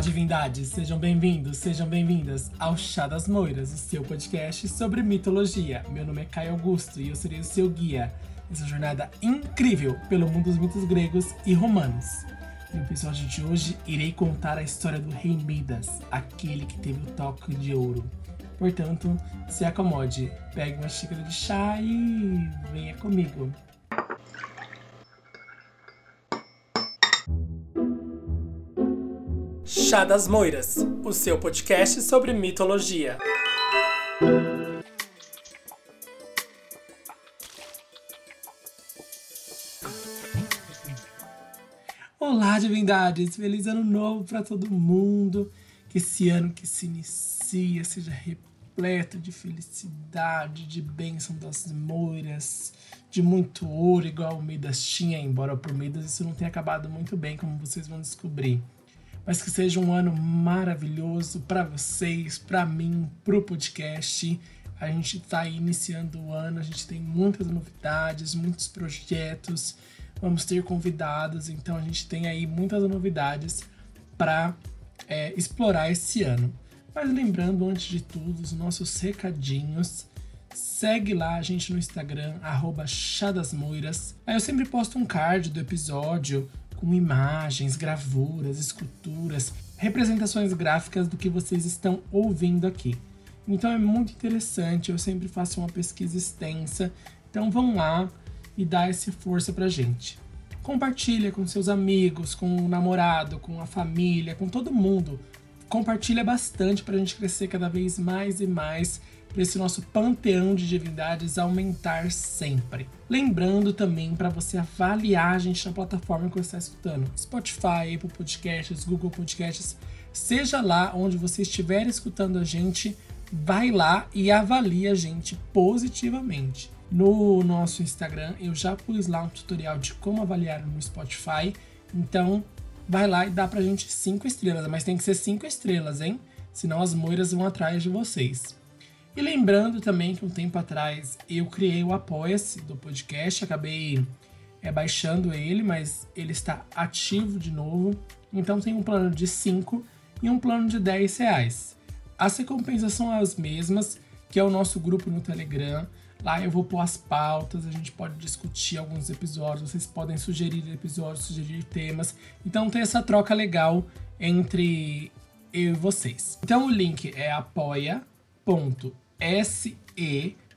Olá, divindades! Sejam bem-vindos, sejam bem-vindas ao Chá das Moiras, o seu podcast sobre mitologia. Meu nome é Caio Augusto e eu serei o seu guia nessa jornada incrível pelo mundo dos mitos gregos e romanos. No episódio de hoje, irei contar a história do rei Midas, aquele que teve o toque de ouro. Portanto, se acomode, pegue uma xícara de chá e venha comigo. Chá das Moiras, o seu podcast sobre mitologia. Olá, divindades! Feliz ano novo para todo mundo! Que esse ano que se inicia seja repleto de felicidade, de bênção das moiras, de muito ouro, igual o Midas tinha, embora por Midas isso não tenha acabado muito bem, como vocês vão descobrir mas que seja um ano maravilhoso para vocês, para mim, para o podcast. A gente está iniciando o ano, a gente tem muitas novidades, muitos projetos, vamos ter convidados, então a gente tem aí muitas novidades para é, explorar esse ano. Mas lembrando, antes de tudo, os nossos recadinhos. Segue lá a gente no Instagram, arroba Chadasmoiras. Aí eu sempre posto um card do episódio com imagens, gravuras, esculturas, representações gráficas do que vocês estão ouvindo aqui. Então é muito interessante, eu sempre faço uma pesquisa extensa. Então vão lá e dá essa força pra gente. Compartilha com seus amigos, com o namorado, com a família, com todo mundo. Compartilha bastante pra gente crescer cada vez mais e mais para esse nosso panteão de divindades aumentar sempre. Lembrando também para você avaliar a gente na plataforma que você está escutando: Spotify, Apple Podcasts, Google Podcasts, seja lá onde você estiver escutando a gente, vai lá e avalie a gente positivamente. No nosso Instagram eu já pus lá um tutorial de como avaliar no Spotify, então vai lá e dá pra gente cinco estrelas, mas tem que ser cinco estrelas, hein? Senão as moiras vão atrás de vocês. E lembrando também que um tempo atrás eu criei o Apoia-se do podcast, acabei é, baixando ele, mas ele está ativo de novo. Então tem um plano de 5 e um plano de 10 reais. As recompensas são as mesmas, que é o nosso grupo no Telegram. Lá eu vou pôr as pautas, a gente pode discutir alguns episódios, vocês podem sugerir episódios, sugerir temas. Então tem essa troca legal entre eu e vocês. Então o link é apoia.se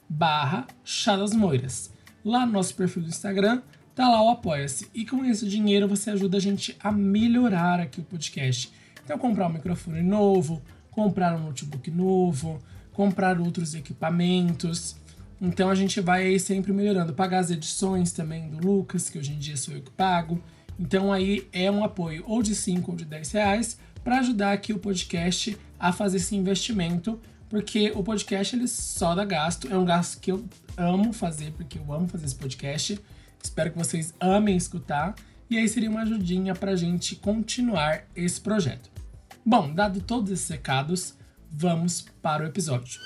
barra Chá Moiras. Lá no nosso perfil do Instagram, tá lá o Apoia-se. E com esse dinheiro você ajuda a gente a melhorar aqui o podcast. Então comprar um microfone novo, comprar um notebook novo, comprar outros equipamentos. Então a gente vai aí sempre melhorando. Pagar as edições também do Lucas, que hoje em dia sou eu que pago. Então aí é um apoio ou de 5 ou de 10 reais para ajudar aqui o podcast a fazer esse investimento porque o podcast ele só dá gasto. É um gasto que eu amo fazer, porque eu amo fazer esse podcast. Espero que vocês amem escutar. E aí seria uma ajudinha pra gente continuar esse projeto. Bom, dado todos esses recados, vamos para o episódio.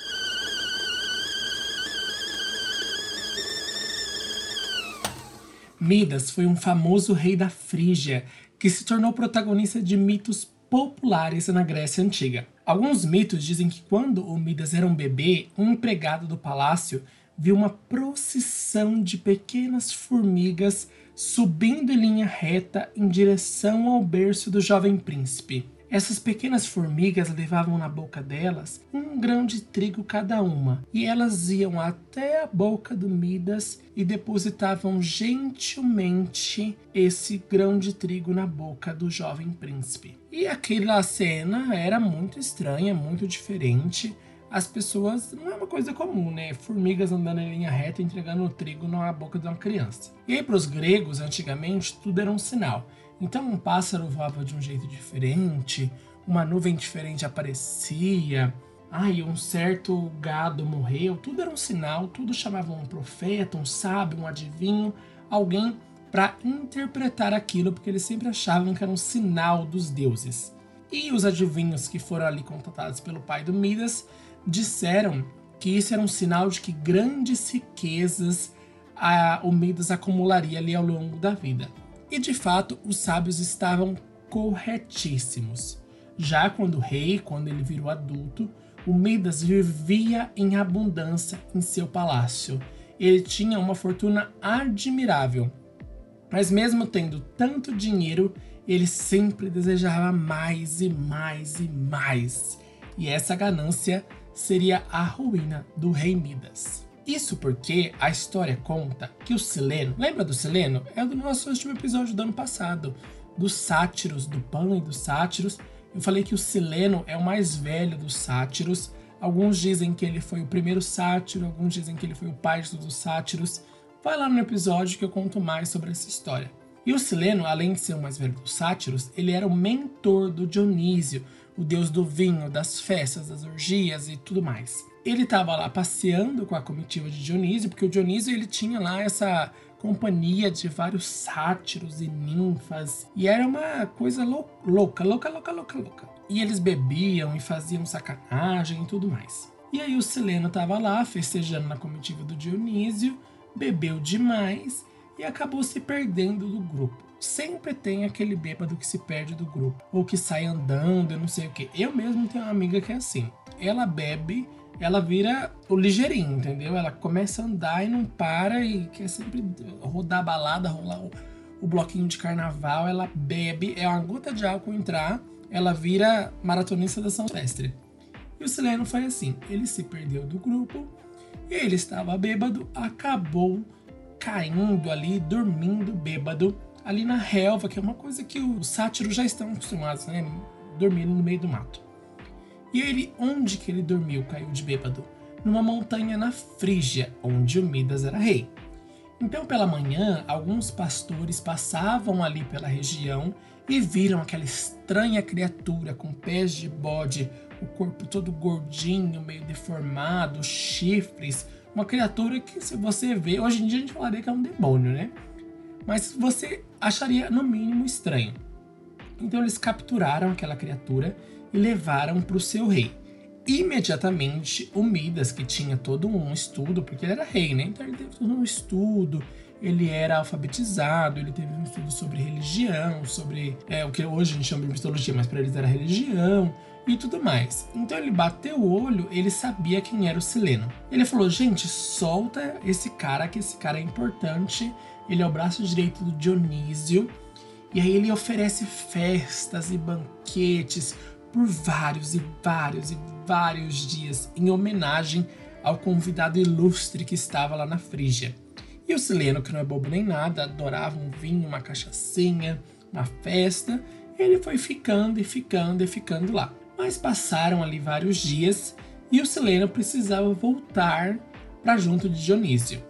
Midas foi um famoso rei da Frígia que se tornou protagonista de mitos populares na Grécia Antiga. Alguns mitos dizem que quando o Midas era um bebê, um empregado do palácio viu uma procissão de pequenas formigas subindo em linha reta em direção ao berço do jovem príncipe. Essas pequenas formigas levavam na boca delas um grão de trigo cada uma, e elas iam até a boca do Midas e depositavam gentilmente esse grão de trigo na boca do jovem príncipe. E aquela cena era muito estranha, muito diferente. As pessoas não é uma coisa comum, né? Formigas andando em linha reta entregando trigo na boca de uma criança. E aí, para os gregos, antigamente, tudo era um sinal. Então um pássaro voava de um jeito diferente, uma nuvem diferente aparecia, ai, um certo gado morreu, tudo era um sinal, tudo chamava um profeta, um sábio, um adivinho, alguém para interpretar aquilo, porque eles sempre achavam que era um sinal dos deuses. E os adivinhos que foram ali contatados pelo pai do Midas disseram que isso era um sinal de que grandes riquezas a, o Midas acumularia ali ao longo da vida. E de fato, os sábios estavam corretíssimos. Já quando rei, quando ele virou adulto, o Midas vivia em abundância em seu palácio. Ele tinha uma fortuna admirável. Mas mesmo tendo tanto dinheiro, ele sempre desejava mais e mais e mais. E essa ganância seria a ruína do rei Midas. Isso porque a história conta que o Sileno, lembra do Sileno? É do nosso último episódio do ano passado, dos sátiros, do Pan e dos sátiros. Eu falei que o Sileno é o mais velho dos sátiros. Alguns dizem que ele foi o primeiro sátiro, alguns dizem que ele foi o pai de todos os sátiros. Vai lá no episódio que eu conto mais sobre essa história. E o Sileno, além de ser o mais velho dos sátiros, ele era o mentor do Dionísio, o deus do vinho, das festas, das orgias e tudo mais ele estava lá passeando com a comitiva de Dionísio, porque o Dionísio ele tinha lá essa companhia de vários sátiros e ninfas, e era uma coisa lou louca, louca, louca, louca, louca. E eles bebiam e faziam sacanagem e tudo mais. E aí o Seleno estava lá festejando na comitiva do Dionísio, bebeu demais e acabou se perdendo do grupo. Sempre tem aquele bêbado que se perde do grupo, ou que sai andando, eu não sei o que. Eu mesmo tenho uma amiga que é assim. Ela bebe ela vira o ligeirinho, entendeu? Ela começa a andar e não para e quer sempre rodar a balada, rolar o, o bloquinho de carnaval. Ela bebe, é uma gota de álcool entrar, ela vira maratonista da São Silvestre. E o Sileno foi assim: ele se perdeu do grupo, ele estava bêbado, acabou caindo ali, dormindo bêbado, ali na relva, que é uma coisa que os sátiros já estão acostumados, né? Dormindo no meio do mato. E ele, onde que ele dormiu, caiu de bêbado? Numa montanha na Frígia, onde o Midas era rei. Então, pela manhã, alguns pastores passavam ali pela região e viram aquela estranha criatura com pés de bode, o corpo todo gordinho, meio deformado, chifres. Uma criatura que, se você vê, hoje em dia a gente falaria que é um demônio, né? Mas você acharia, no mínimo, estranho. Então, eles capturaram aquela criatura e levaram para o seu rei. Imediatamente, o Midas, que tinha todo um estudo, porque ele era rei, né? Então ele teve todo um estudo, ele era alfabetizado, ele teve um estudo sobre religião, sobre é, o que hoje a gente chama de mitologia, mas para eles era religião e tudo mais. Então ele bateu o olho, ele sabia quem era o Sileno. Ele falou: gente, solta esse cara, que esse cara é importante, ele é o braço direito do Dionísio. E aí ele oferece festas e banquetes por vários e vários e vários dias em homenagem ao convidado ilustre que estava lá na Frígia. E o Sileno, que não é bobo nem nada, adorava um vinho, uma cachaçinha, uma festa, ele foi ficando e ficando e ficando lá. Mas passaram ali vários dias e o Sileno precisava voltar para junto de Dionísio.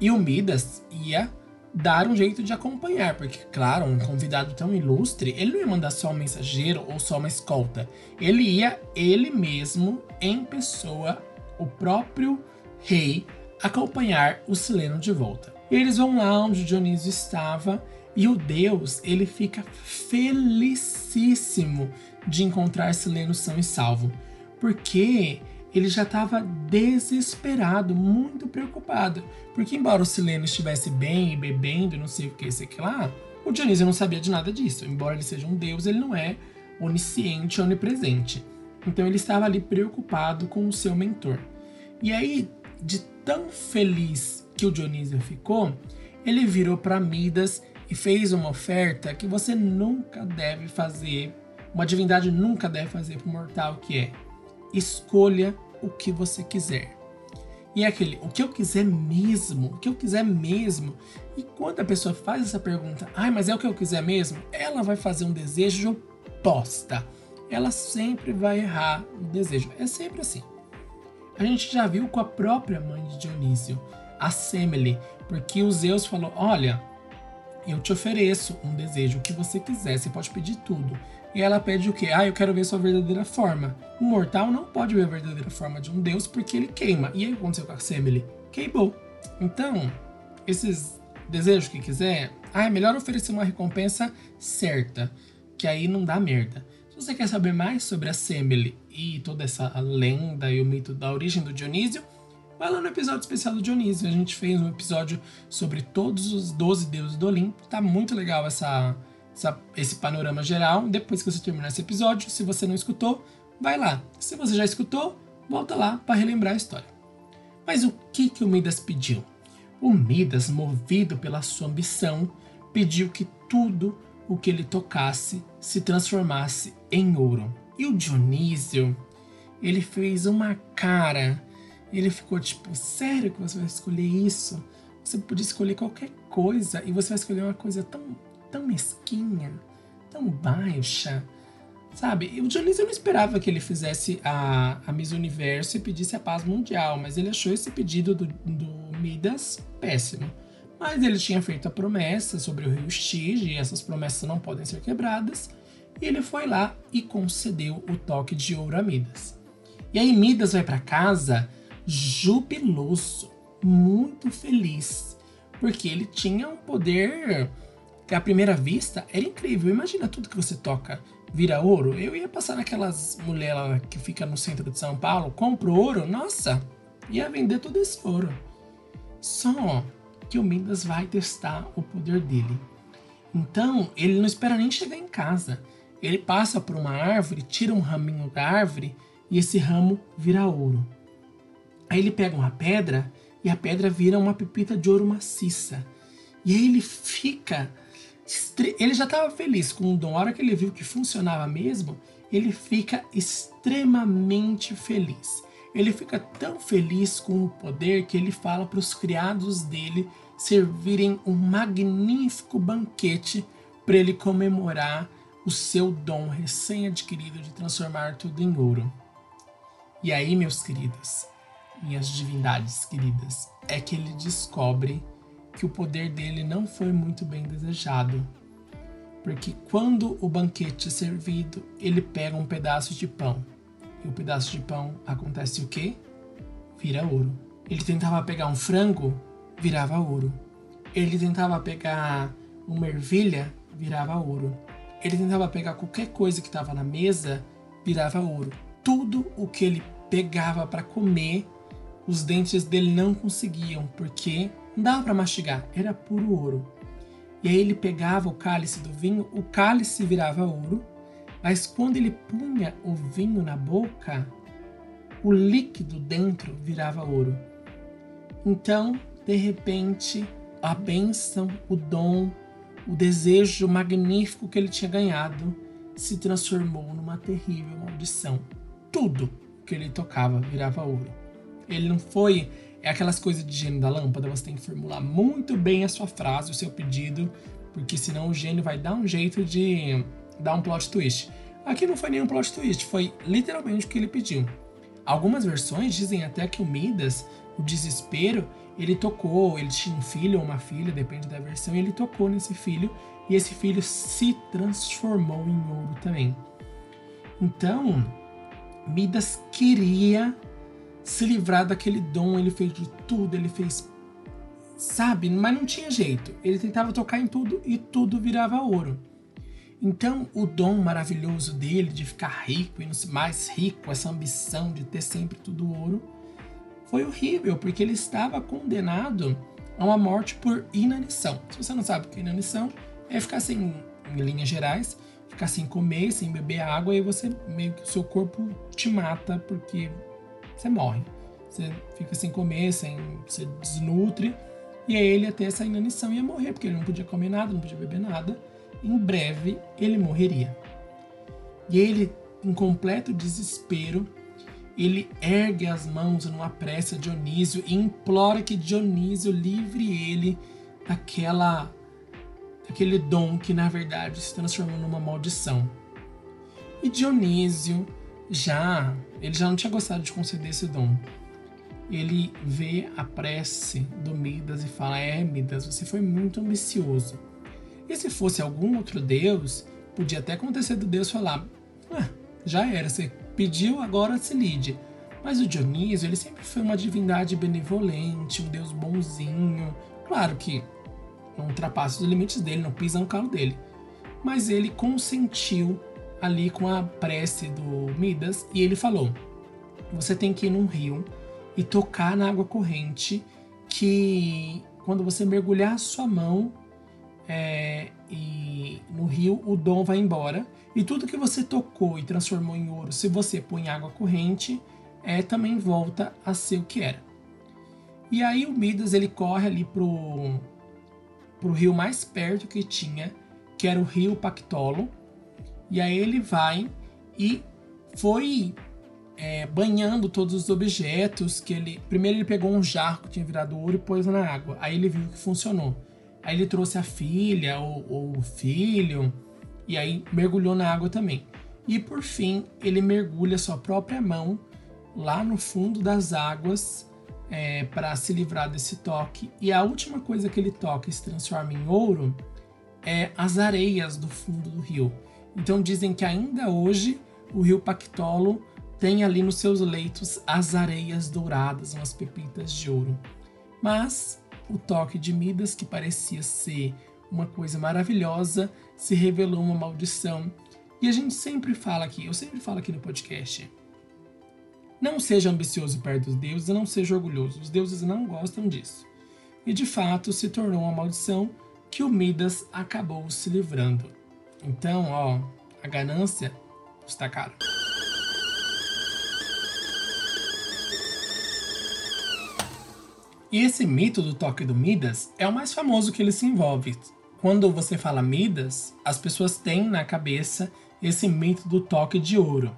E o Midas ia dar um jeito de acompanhar, porque, claro, um convidado tão ilustre, ele não ia mandar só um mensageiro ou só uma escolta. Ele ia, ele mesmo, em pessoa, o próprio rei, acompanhar o Sileno de volta. E eles vão lá onde Dionísio estava e o deus, ele fica felicíssimo de encontrar Sileno são e salvo, porque ele já estava desesperado, muito preocupado. Porque, embora o Sileno estivesse bem e bebendo, não sei o que, sei que lá, o Dionísio não sabia de nada disso. Embora ele seja um deus, ele não é onisciente, onipresente. Então ele estava ali preocupado com o seu mentor. E aí, de tão feliz que o Dionísio ficou, ele virou para Midas e fez uma oferta que você nunca deve fazer, uma divindade nunca deve fazer para o mortal, que é escolha o que você quiser. E é aquele, o que eu quiser mesmo, o que eu quiser mesmo. E quando a pessoa faz essa pergunta, ai, mas é o que eu quiser mesmo, ela vai fazer um desejo oposta. Ela sempre vai errar no desejo. É sempre assim. A gente já viu com a própria mãe de Dionísio, a Semele, porque o Zeus falou: Olha, eu te ofereço um desejo, o que você quiser, você pode pedir tudo. E ela pede o quê? Ah, eu quero ver sua verdadeira forma. O mortal não pode ver a verdadeira forma de um deus porque ele queima. E aí o que aconteceu com a Semele? Queimou. Então, esses desejos que quiser, ah, é melhor oferecer uma recompensa certa, que aí não dá merda. Se você quer saber mais sobre a Semele e toda essa lenda e o mito da origem do Dionísio, vai lá no episódio especial do Dionísio. A gente fez um episódio sobre todos os 12 deuses do Olimpo. Tá muito legal essa esse panorama geral depois que você terminar esse episódio. Se você não escutou, vai lá. Se você já escutou, volta lá para relembrar a história. Mas o que, que o Midas pediu? O Midas, movido pela sua ambição, pediu que tudo o que ele tocasse se transformasse em ouro. E o Dionísio, ele fez uma cara. Ele ficou tipo, sério que você vai escolher isso? Você podia escolher qualquer coisa e você vai escolher uma coisa tão, tão mesquinha, tão baixa. Sabe? O Dionísio não esperava que ele fizesse a, a Miss Universo e pedisse a paz mundial, mas ele achou esse pedido do, do Midas péssimo. Mas ele tinha feito a promessa sobre o rio Stige, e essas promessas não podem ser quebradas, e ele foi lá e concedeu o toque de ouro a Midas. E aí Midas vai para casa jubiloso, muito feliz, porque ele tinha um poder que à primeira vista era incrível. Imagina tudo que você toca vira ouro. Eu ia passar naquelas mulheres que fica no centro de São Paulo, compro ouro, nossa, ia vender todo esse ouro. Só que o Midas vai testar o poder dele. Então, ele não espera nem chegar em casa. Ele passa por uma árvore, tira um raminho da árvore e esse ramo vira ouro. Aí ele pega uma pedra e a pedra vira uma pepita de ouro maciça. E aí ele fica. Ele já estava feliz com o dom. A hora que ele viu que funcionava mesmo, ele fica extremamente feliz. Ele fica tão feliz com o poder que ele fala para os criados dele servirem um magnífico banquete para ele comemorar o seu dom recém-adquirido de transformar tudo em ouro. E aí, meus queridos, minhas divindades queridas, é que ele descobre que o poder dele não foi muito bem desejado. Porque quando o banquete é servido, ele pega um pedaço de pão e o pedaço de pão acontece o quê? Vira ouro. Ele tentava pegar um frango, virava ouro. Ele tentava pegar uma ervilha, virava ouro. Ele tentava pegar qualquer coisa que estava na mesa, virava ouro. Tudo o que ele pegava para comer, os dentes dele não conseguiam, porque não dava para mastigar, era puro ouro. E aí ele pegava o cálice do vinho, o cálice virava ouro, mas quando ele punha o vinho na boca, o líquido dentro virava ouro. Então, de repente, a bênção, o dom, o desejo magnífico que ele tinha ganhado se transformou numa terrível maldição. Tudo que ele tocava virava ouro. Ele não foi. É aquelas coisas de gênio da lâmpada, você tem que formular muito bem a sua frase, o seu pedido, porque senão o gênio vai dar um jeito de dar um plot twist. Aqui não foi nenhum plot twist, foi literalmente o que ele pediu. Algumas versões dizem até que o Midas, o desespero, ele tocou, ele tinha um filho ou uma filha, depende da versão, e ele tocou nesse filho, e esse filho se transformou em ouro também. Então, Midas queria se livrar daquele dom, ele fez de tudo, ele fez. Sabe? Mas não tinha jeito. Ele tentava tocar em tudo e tudo virava ouro. Então, o dom maravilhoso dele de ficar rico e mais rico, essa ambição de ter sempre tudo ouro, foi horrível, porque ele estava condenado a uma morte por inanição. Se você não sabe o que é inanição, é ficar sem, em linhas gerais, ficar sem comer, sem beber água, e você meio que o seu corpo te mata porque você morre. Você fica sem comer, sem, você desnutre, e aí ele ia ter essa inanição e ia morrer, porque ele não podia comer nada, não podia beber nada em breve ele morreria. E ele, em completo desespero, ele ergue as mãos numa prece a Dionísio e implora que Dionísio livre ele daquela daquele dom que na verdade se transformou numa maldição. E Dionísio já, ele já não tinha gostado de conceder esse dom. Ele vê a prece do Midas e fala: "É, Midas, você foi muito ambicioso. E se fosse algum outro deus, podia até acontecer do deus falar: ah, já era, você pediu, agora se lide. Mas o Dionísio, ele sempre foi uma divindade benevolente, um deus bonzinho. Claro que não ultrapassa os limites dele, não pisa no calo dele. Mas ele consentiu ali com a prece do Midas e ele falou: Você tem que ir num rio e tocar na água corrente, que quando você mergulhar a sua mão, é, e no rio o dom vai embora. E tudo que você tocou e transformou em ouro, se você põe água corrente, é, também volta a ser o que era. E aí o Midas ele corre ali pro, pro rio mais perto que tinha, que era o rio Pactolo. E aí ele vai e foi é, banhando todos os objetos que ele. Primeiro ele pegou um jarro que tinha virado ouro e pôs na água. Aí ele viu que funcionou. Aí ele trouxe a filha ou, ou o filho e aí mergulhou na água também. E por fim ele mergulha sua própria mão lá no fundo das águas é, para se livrar desse toque. E a última coisa que ele toca e se transforma em ouro é as areias do fundo do rio. Então dizem que ainda hoje o rio Pactolo tem ali nos seus leitos as areias douradas, umas pepitas de ouro. Mas o toque de Midas, que parecia ser uma coisa maravilhosa, se revelou uma maldição. E a gente sempre fala aqui, eu sempre falo aqui no podcast, não seja ambicioso perto dos deuses não seja orgulhoso. Os deuses não gostam disso. E de fato se tornou uma maldição que o Midas acabou se livrando. Então, ó, a ganância custa caro. E esse mito do toque do Midas é o mais famoso que ele se envolve. Quando você fala Midas, as pessoas têm na cabeça esse mito do toque de ouro.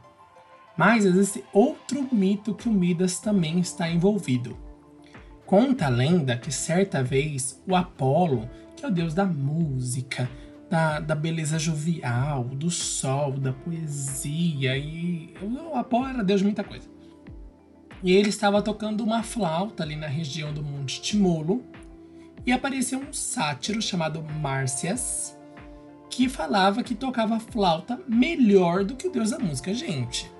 Mas existe outro mito que o Midas também está envolvido. Conta a lenda que certa vez o Apolo, que é o deus da música, da, da beleza jovial, do sol, da poesia, e o Apolo era deus de muita coisa. E ele estava tocando uma flauta ali na região do Monte Timolo, e apareceu um sátiro chamado Márcias, que falava que tocava flauta melhor do que o deus da música. Gente,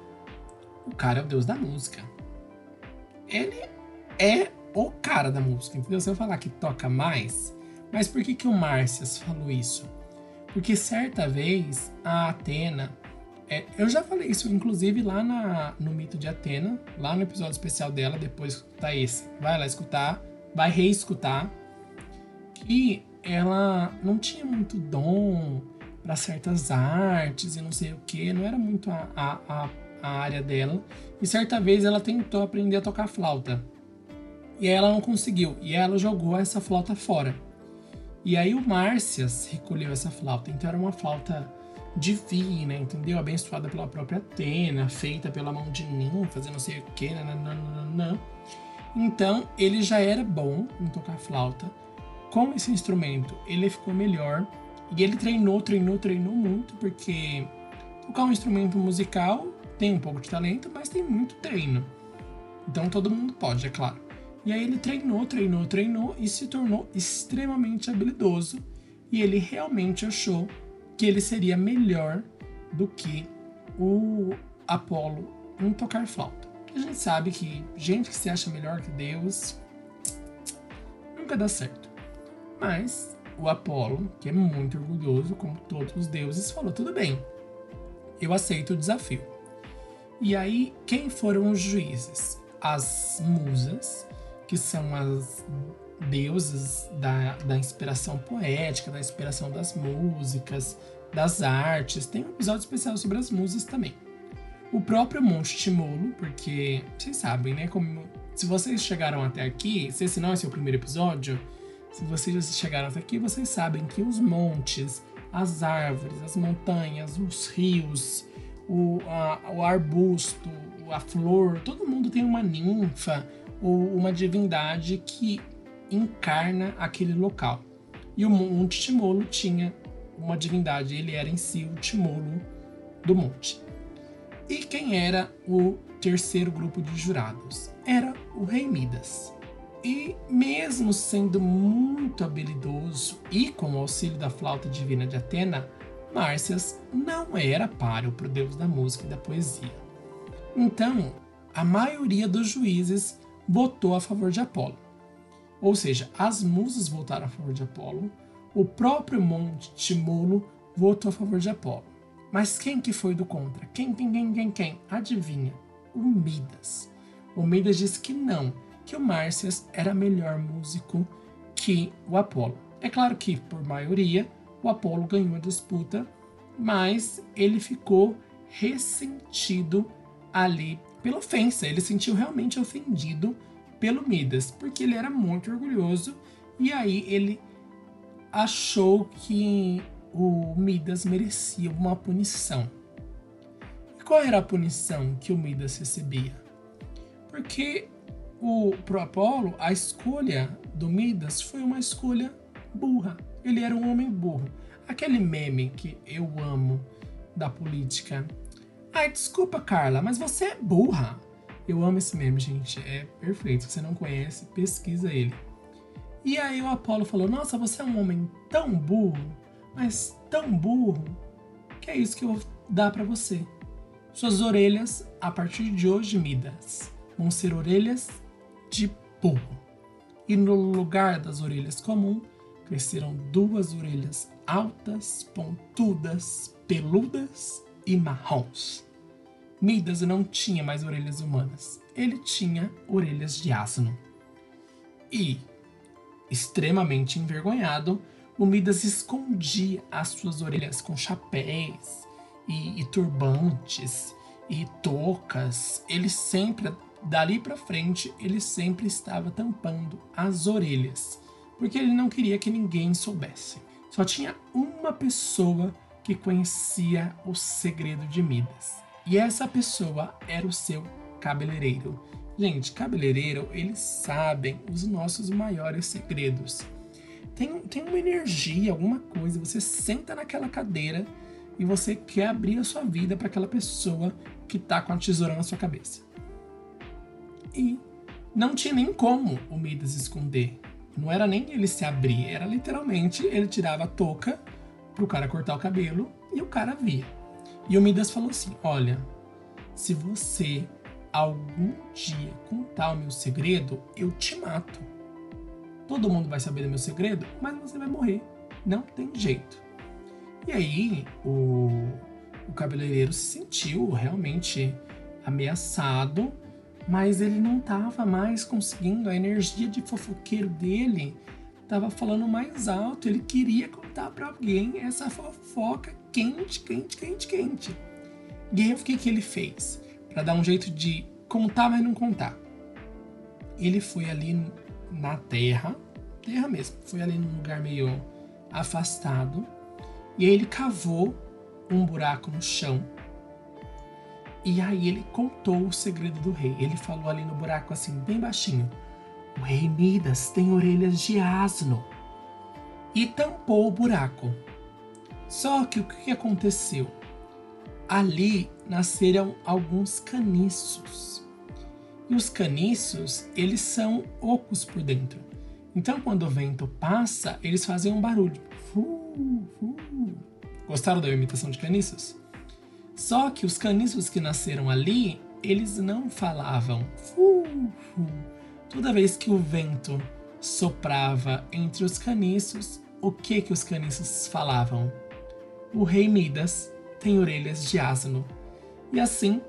o cara é o deus da música. Ele é o cara da música, entendeu? Você vai falar que toca mais, mas por que, que o Márcias falou isso? Porque certa vez a Atena, é, eu já falei isso inclusive lá na, no mito de Atena, lá no episódio especial dela, depois tá esse. Vai lá escutar, vai reescutar, que ela não tinha muito dom para certas artes e não sei o que, não era muito a, a, a área dela. E certa vez ela tentou aprender a tocar flauta. E ela não conseguiu. E ela jogou essa flauta fora. E aí o Márcias recolheu essa flauta. Então era uma flauta divina, entendeu? Abençoada pela própria Atena, feita pela mão de ninfas não sei o que. Nananana. Então ele já era bom em tocar flauta. Com esse instrumento ele ficou melhor. E ele treinou, treinou, treinou muito, porque tocar um instrumento musical tem um pouco de talento, mas tem muito treino. Então todo mundo pode, é claro. E aí ele treinou, treinou, treinou e se tornou extremamente habilidoso. E ele realmente achou que ele seria melhor do que o Apolo em tocar flauta. A gente sabe que gente que se acha melhor que Deus nunca dá certo. Mas o Apolo, que é muito orgulhoso, como todos os deuses, falou: tudo bem, eu aceito o desafio. E aí, quem foram os juízes? As musas, que são as deusas da, da inspiração poética, da inspiração das músicas, das artes. Tem um episódio especial sobre as musas também. O próprio Monte Timolo, porque vocês sabem, né? Como, se vocês chegaram até aqui, se esse não é seu primeiro episódio, se vocês chegaram até aqui, vocês sabem que os montes, as árvores, as montanhas, os rios, o, a, o arbusto, a flor, todo mundo tem uma ninfa uma divindade que encarna aquele local. E o Monte Timolo tinha uma divindade, ele era em si o Timolo do monte. E quem era o terceiro grupo de jurados? Era o rei Midas. E mesmo sendo muito habilidoso e com o auxílio da flauta divina de Atena, Márcias não era páreo para o deus da música e da poesia. Então, a maioria dos juízes votou a favor de Apolo. Ou seja, as musas votaram a favor de Apolo, o próprio Monte Timolo votou a favor de Apolo. Mas quem que foi do contra? Quem, quem, quem, quem, quem? Adivinha? O Midas. O Midas disse que não, que o Márcias era melhor músico que o Apolo. É claro que, por maioria, o Apolo ganhou a disputa, mas ele ficou ressentido ali pela ofensa. Ele sentiu realmente ofendido pelo Midas, porque ele era muito orgulhoso e aí ele achou que o Midas merecia uma punição. E qual era a punição que o Midas recebia? Porque o pro Apolo, a escolha do Midas foi uma escolha burra. Ele era um homem burro. Aquele meme que eu amo da política. Ai, desculpa, Carla, mas você é burra. Eu amo esse meme, gente. É perfeito. Se você não conhece, pesquisa ele. E aí o Apolo falou: Nossa, você é um homem tão burro, mas tão burro, que é isso que eu vou dar para você. Suas orelhas, a partir de hoje, Midas, vão ser orelhas de burro. E no lugar das orelhas comum, cresceram duas orelhas altas, pontudas, peludas e marrons. Midas não tinha mais orelhas humanas, ele tinha orelhas de asno. E, extremamente envergonhado, o Midas escondia as suas orelhas com chapéus e, e turbantes e toucas. Ele sempre, dali para frente, ele sempre estava tampando as orelhas, porque ele não queria que ninguém soubesse. Só tinha uma pessoa que conhecia o segredo de Midas. E essa pessoa era o seu cabeleireiro. Gente, cabeleireiro, eles sabem os nossos maiores segredos. Tem, tem uma energia, alguma coisa. Você senta naquela cadeira e você quer abrir a sua vida para aquela pessoa que tá com a tesoura na sua cabeça. E não tinha nem como o Midas esconder. Não era nem ele se abrir, era literalmente ele tirava a touca pro cara cortar o cabelo e o cara via. E o Midas falou assim: Olha, se você algum dia contar o meu segredo, eu te mato. Todo mundo vai saber do meu segredo, mas você vai morrer. Não tem jeito. E aí o, o cabeleireiro se sentiu realmente ameaçado, mas ele não estava mais conseguindo. A energia de fofoqueiro dele estava falando mais alto. Ele queria contar para alguém essa fofoca quente, quente, quente, quente. E aí o que, que ele fez? Para dar um jeito de contar, mas não contar. Ele foi ali na terra, terra mesmo, foi ali num lugar meio afastado. E aí ele cavou um buraco no chão. E aí ele contou o segredo do rei. Ele falou ali no buraco assim, bem baixinho: O rei Midas tem orelhas de asno. E tampou o buraco. Só que o que aconteceu? Ali nasceram alguns caniços. E os caniços, eles são ocos por dentro. Então, quando o vento passa, eles fazem um barulho. Fu, fu. Gostaram da imitação de caniços? Só que os caniços que nasceram ali, eles não falavam. Fu. Toda vez que o vento soprava entre os caniços, o que que os caniços falavam? o rei Midas tem orelhas de asno. E assim,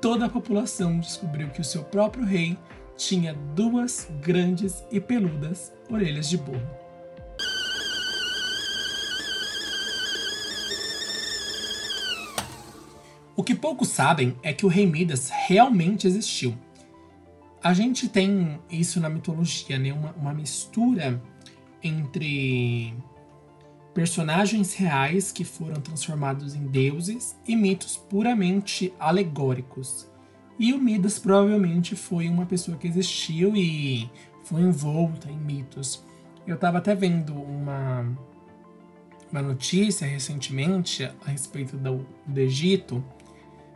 toda a população descobriu que o seu próprio rei tinha duas grandes e peludas orelhas de burro. O que poucos sabem é que o rei Midas realmente existiu. A gente tem isso na mitologia, né? uma, uma mistura entre personagens reais que foram transformados em deuses e mitos puramente alegóricos. E o Midas provavelmente foi uma pessoa que existiu e foi envolta em mitos. Eu estava até vendo uma, uma notícia recentemente a respeito do, do Egito,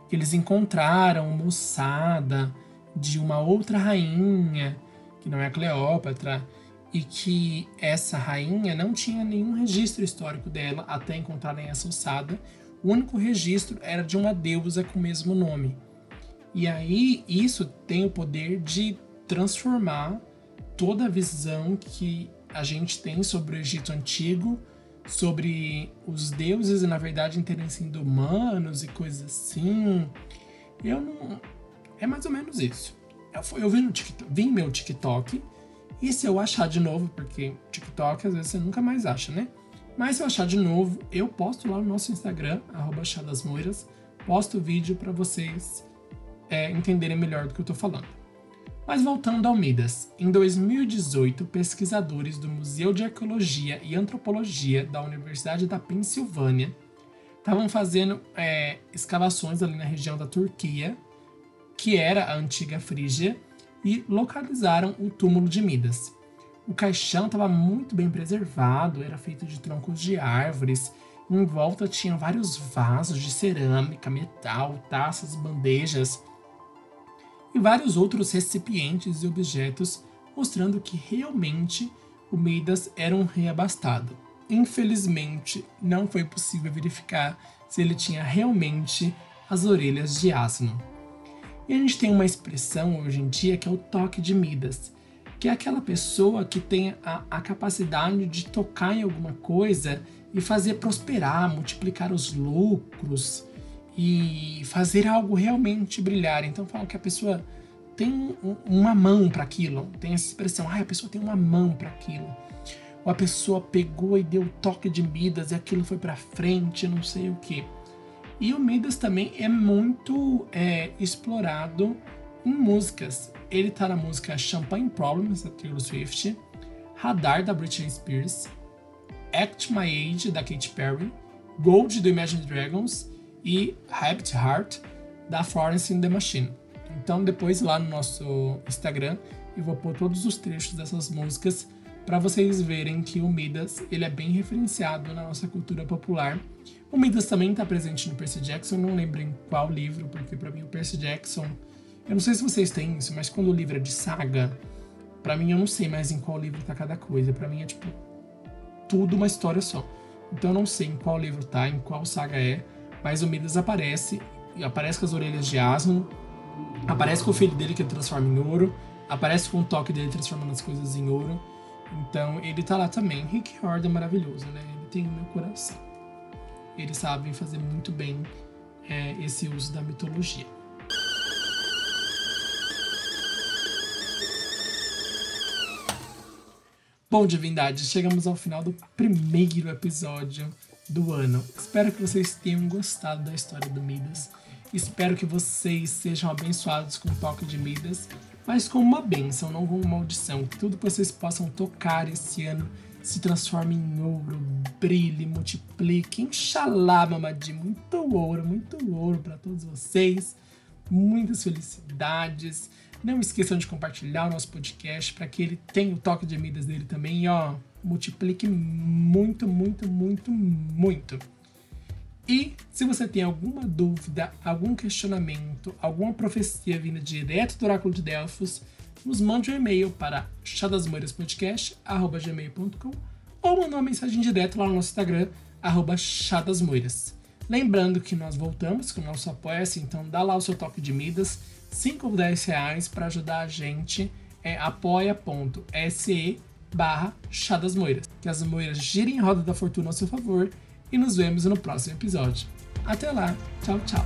que eles encontraram uma ossada de uma outra rainha, que não é Cleópatra, e que essa rainha não tinha nenhum registro histórico dela até encontrarem essa ossada. O único registro era de uma deusa com o mesmo nome. E aí isso tem o poder de transformar toda a visão que a gente tem sobre o Egito antigo, sobre os deuses na verdade terem sido humanos e coisas assim. Eu não. É mais ou menos isso. Eu, eu vi, no TikTok, vi meu TikTok E se eu achar de novo, porque TikTok às vezes você nunca mais acha, né? Mas se eu achar de novo, eu posto lá no nosso Instagram, chadasmoiras, posto o vídeo para vocês é, entenderem melhor do que eu tô falando. Mas voltando ao Midas, em 2018, pesquisadores do Museu de Arqueologia e Antropologia da Universidade da Pensilvânia estavam fazendo é, escavações ali na região da Turquia, que era a antiga Frígia, e localizaram o túmulo de Midas. O caixão estava muito bem preservado, era feito de troncos de árvores. Em volta tinha vários vasos de cerâmica, metal, taças, bandejas e vários outros recipientes e objetos, mostrando que realmente o Midas era um rei abastado. Infelizmente, não foi possível verificar se ele tinha realmente as orelhas de asno. E a gente tem uma expressão hoje em dia que é o toque de Midas, que é aquela pessoa que tem a, a capacidade de tocar em alguma coisa e fazer prosperar, multiplicar os lucros e fazer algo realmente brilhar. Então falam que a pessoa tem uma mão para aquilo, tem essa expressão, ah, a pessoa tem uma mão para aquilo. Ou a pessoa pegou e deu toque de Midas e aquilo foi para frente, não sei o que. E o Midas também é muito é, explorado em músicas. Ele tá na música Champagne Problems, da Taylor Swift, Radar, da Britney Spears, Act My Age, da Katy Perry, Gold, do Imagine Dragons e Habit Heart, da Florence and the Machine. Então depois lá no nosso Instagram eu vou pôr todos os trechos dessas músicas para vocês verem que o Midas ele é bem referenciado na nossa cultura popular. O Midas também está presente no Percy Jackson, não lembro em qual livro, porque para mim o Percy Jackson, eu não sei se vocês têm isso, mas quando o livro é de saga, para mim eu não sei mais em qual livro tá cada coisa. Para mim é tipo tudo uma história só. Então eu não sei em qual livro tá, em qual saga é, mas o Midas aparece, aparece com as orelhas de asno, aparece com o filho dele que transforma em ouro, aparece com o toque dele transformando as coisas em ouro. Então ele tá lá também. Rick Horde é maravilhoso, né? Ele tem o meu coração. Eles sabem fazer muito bem é, esse uso da mitologia. Bom, divindade, chegamos ao final do primeiro episódio do ano. Espero que vocês tenham gostado da história do Midas. Espero que vocês sejam abençoados com o toque de Midas, mas com uma bênção, não com uma maldição. Que tudo que vocês possam tocar esse ano se transforme em ouro, brilhe, multiplique. Inxalá, mamadinho, muito ouro, muito ouro para todos vocês. Muitas felicidades. Não esqueçam de compartilhar o nosso podcast para que ele tenha o toque de Midas dele também. E ó, multiplique muito, muito, muito, muito. E se você tem alguma dúvida, algum questionamento, alguma profecia vinda direto do Oráculo de Delfos, nos mande um e-mail para chadasmoiras.podcast.gmail.com ou manda uma mensagem direta lá no nosso Instagram, arroba chadasmoiras. Lembrando que nós voltamos com o nosso apoia-se, então dá lá o seu toque de Midas, 5 ou 10 reais para ajudar a gente, é apoia.se barra Chá das Moiras. Que as moiras girem em roda da fortuna ao seu favor e nos vemos no próximo episódio. Até lá, tchau, tchau.